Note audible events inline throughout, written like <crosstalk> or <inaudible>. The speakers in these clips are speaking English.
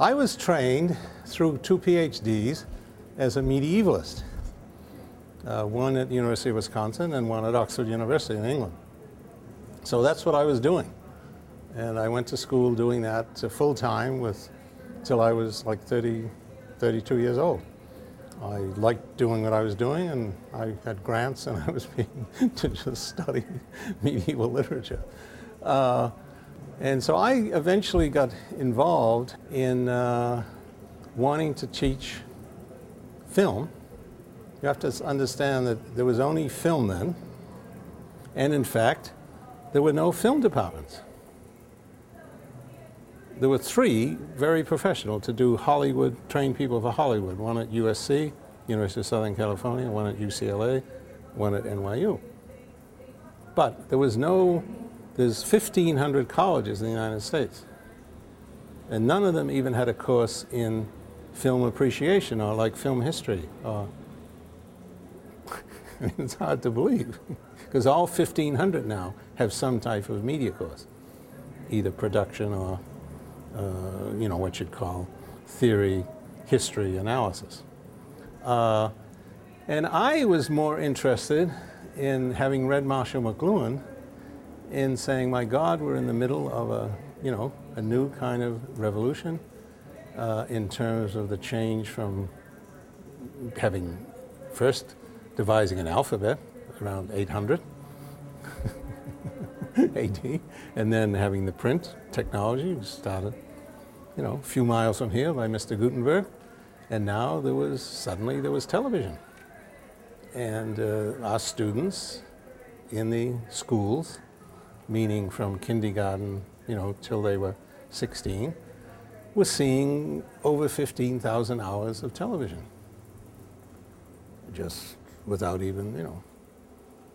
I was trained through two PhDs as a medievalist, uh, one at the University of Wisconsin and one at Oxford University in England. So that's what I was doing. And I went to school doing that full time with till I was like 30, 32 years old. I liked doing what I was doing, and I had grants, and <laughs> I was being to just study <laughs> medieval literature. Uh, and so I eventually got involved in uh, wanting to teach film. You have to understand that there was only film then, and in fact, there were no film departments. There were three very professional to do Hollywood, train people for Hollywood, one at USC, University of Southern California, one at UCLA, one at NYU. But there was no, there's 1,500 colleges in the United States. And none of them even had a course in film appreciation or like film history. Or <laughs> it's hard to believe because all 1,500 now have some type of media course, either production or, uh, you know, what you'd call theory, history, analysis. Uh, and I was more interested in having read Marshall McLuhan in saying, my God, we're in the middle of a, you know, a new kind of revolution uh, in terms of the change from having first devising an alphabet around 800 AD, <laughs> and then having the print technology started, you know, a few miles from here by Mr. Gutenberg, and now there was suddenly there was television, and uh, our students in the schools, meaning from kindergarten, you know, till they were 16, were seeing over 15,000 hours of television, just without even, you know,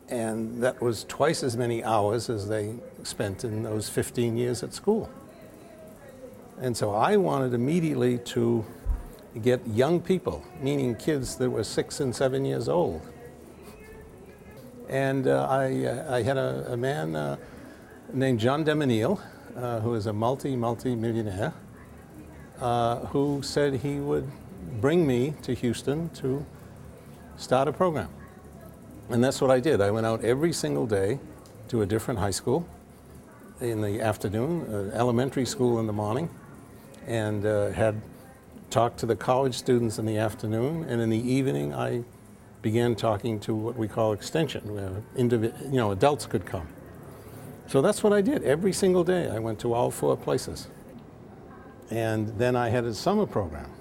and that was twice as many hours as they spent in those 15 years at school. And so I wanted immediately to get young people, meaning kids that were six and seven years old. And uh, I, uh, I, had a, a man uh, named John de Menil uh, who is a multi, multi millionaire, uh, who said he would bring me to Houston to start a program. And that's what I did. I went out every single day to a different high school in the afternoon, uh, elementary school in the morning, and uh, had talked to the college students in the afternoon. And in the evening, I began talking to what we call extension, where you know, adults could come. So that's what I did every single day. I went to all four places. And then I had a summer program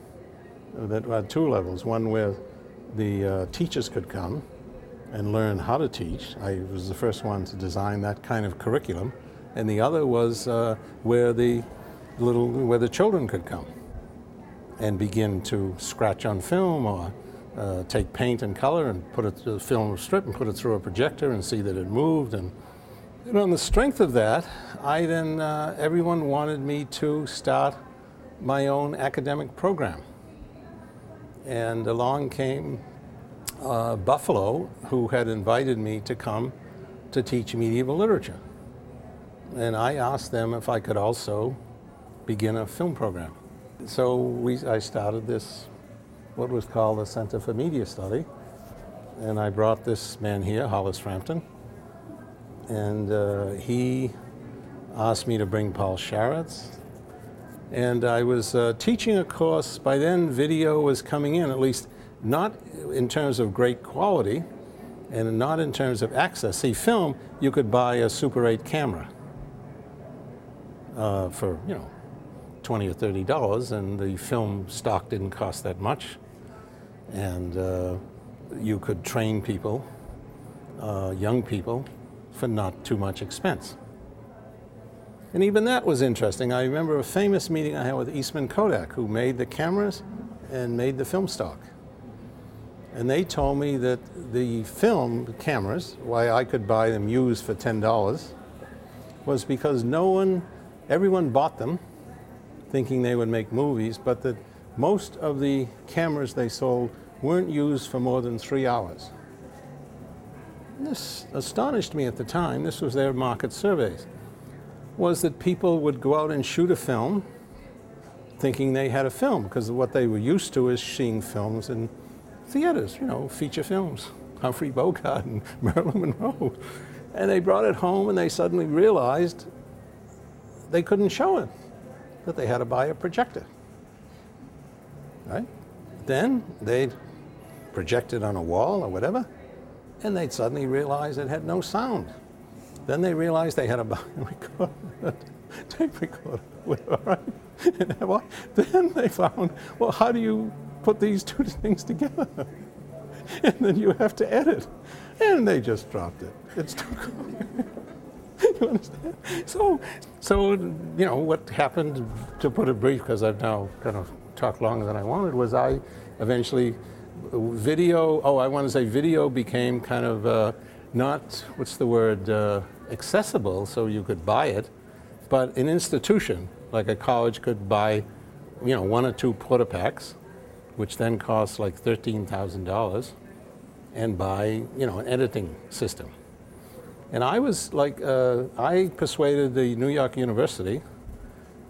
that had two levels one where the uh, teachers could come and learn how to teach. I was the first one to design that kind of curriculum, and the other was uh, where the little where the children could come and begin to scratch on film or uh, take paint and color and put it to a film strip and put it through a projector and see that it moved. And, and on the strength of that, I then uh, everyone wanted me to start my own academic program. And along came uh, Buffalo who had invited me to come to teach medieval literature. And I asked them if I could also begin a film program. So we, I started this, what was called the Center for Media Study. And I brought this man here, Hollis Frampton. And uh, he asked me to bring Paul Sharits. And I was uh, teaching a course, by then video was coming in, at least not in terms of great quality and not in terms of access. See, film, you could buy a Super 8 camera uh, for, you know, 20 or 30 dollars, and the film stock didn't cost that much. And uh, you could train people, uh, young people, for not too much expense. And even that was interesting. I remember a famous meeting I had with Eastman Kodak, who made the cameras and made the film stock. And they told me that the film cameras, why I could buy them used for $10, was because no one, everyone bought them thinking they would make movies, but that most of the cameras they sold weren't used for more than three hours. This astonished me at the time, this was their market surveys, was that people would go out and shoot a film thinking they had a film because what they were used to is seeing films in theaters, you know, feature films, Humphrey Bogart and <laughs> Marilyn Monroe. And they brought it home and they suddenly realized they couldn't show it, that they had to buy a projector. Right? Then they'd project it on a wall or whatever, and they'd suddenly realize it had no sound. Then they realized they had a recorder, <laughs> oh tape recorder. <laughs> All right? Then they found, well, how do you put these two <laughs> things together? And then you have to edit. And they just dropped it. It's too cool. you understand? So, so you know what happened. To put it brief, because I've now kind of talked longer than I wanted, was I eventually video. Oh, I want to say video became kind of uh, not what's the word uh, accessible, so you could buy it, but an institution like a college could buy, you know, one or two Portapaks, which then costs like thirteen thousand dollars, and buy you know an editing system. And I was like, uh, I persuaded the New York University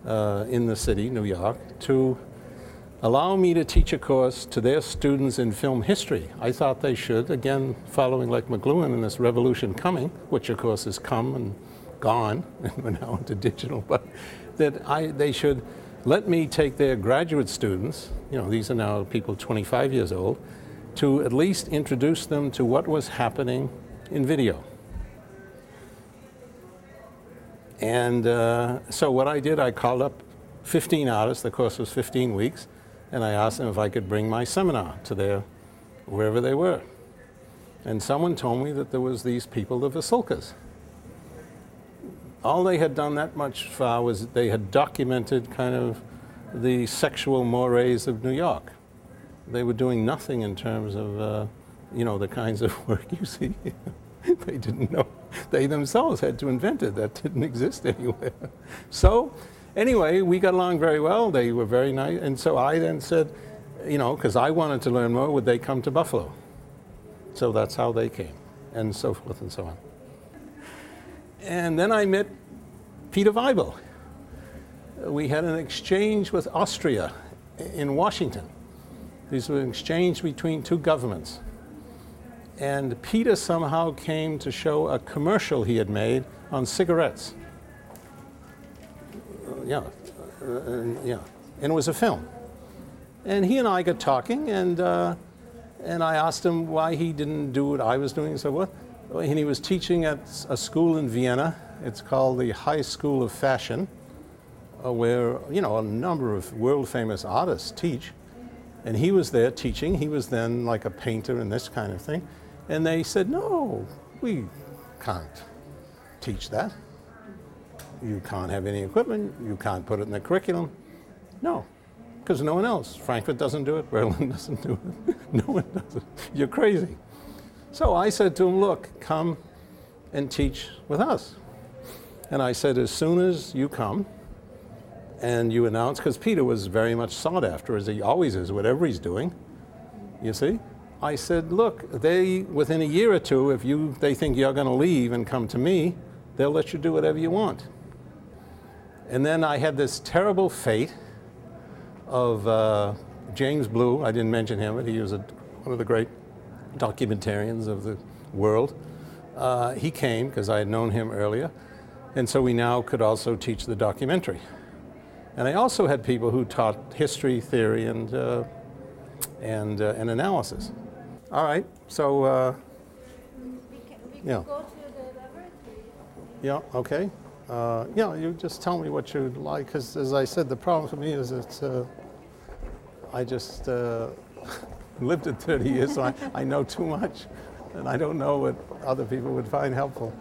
uh, in the city, New York, to allow me to teach a course to their students in film history. I thought they should, again, following like McLuhan and this revolution coming, which of course has come and gone, <laughs> and we're now into digital, <laughs> but that I, they should let me take their graduate students, you know, these are now people 25 years old, to at least introduce them to what was happening in video. And uh, so what I did, I called up 15 artists, the course was 15 weeks, and I asked them if I could bring my seminar to their, wherever they were. And someone told me that there was these people, the Vasulkas. All they had done that much far was they had documented kind of the sexual mores of New York. They were doing nothing in terms of, uh, you know, the kinds of <laughs> work you see. <laughs> they didn't know they themselves had to invent it. That didn't exist <laughs> anywhere. So, anyway, we got along very well. They were very nice. And so I then said, you know, because I wanted to learn more, would they come to Buffalo? So that's how they came, and so forth and so on. And then I met Peter Weibel. We had an exchange with Austria in Washington. These were an exchange between two governments and Peter somehow came to show a commercial he had made on cigarettes. Yeah, uh, yeah, and it was a film. And he and I got talking, and uh, and I asked him why he didn't do what I was doing. He said, "What?" And he was teaching at a school in Vienna. It's called the High School of Fashion, uh, where you know a number of world famous artists teach. And he was there teaching. He was then like a painter and this kind of thing. And they said, no, we can't teach that. You can't have any equipment. You can't put it in the curriculum. No, because no one else. Frankfurt doesn't do it. Berlin <laughs> doesn't do it. <laughs> no one does it. You're crazy. So I said to him, look, come and teach with us. And I said, as soon as you come and you announce, because Peter was very much sought after, as he always is, whatever he's doing, you see? I said, look, they, within a year or two, if you, they think you're going to leave and come to me, they'll let you do whatever you want. And then I had this terrible fate of uh, James Blue. I didn't mention him, but he was a, one of the great documentarians of the world. Uh, he came because I had known him earlier, and so we now could also teach the documentary. And I also had people who taught history, theory, and, uh, and, uh, and analysis. All right, so, uh, We can, we can Yeah. go to the laboratory. yeah, okay. Uh, yeah, you just tell me what you'd like, because as I said, the problem for me is it's, uh, I just uh, <laughs> lived it 30 years, so I, I know too much, and I don't know what other people would find helpful.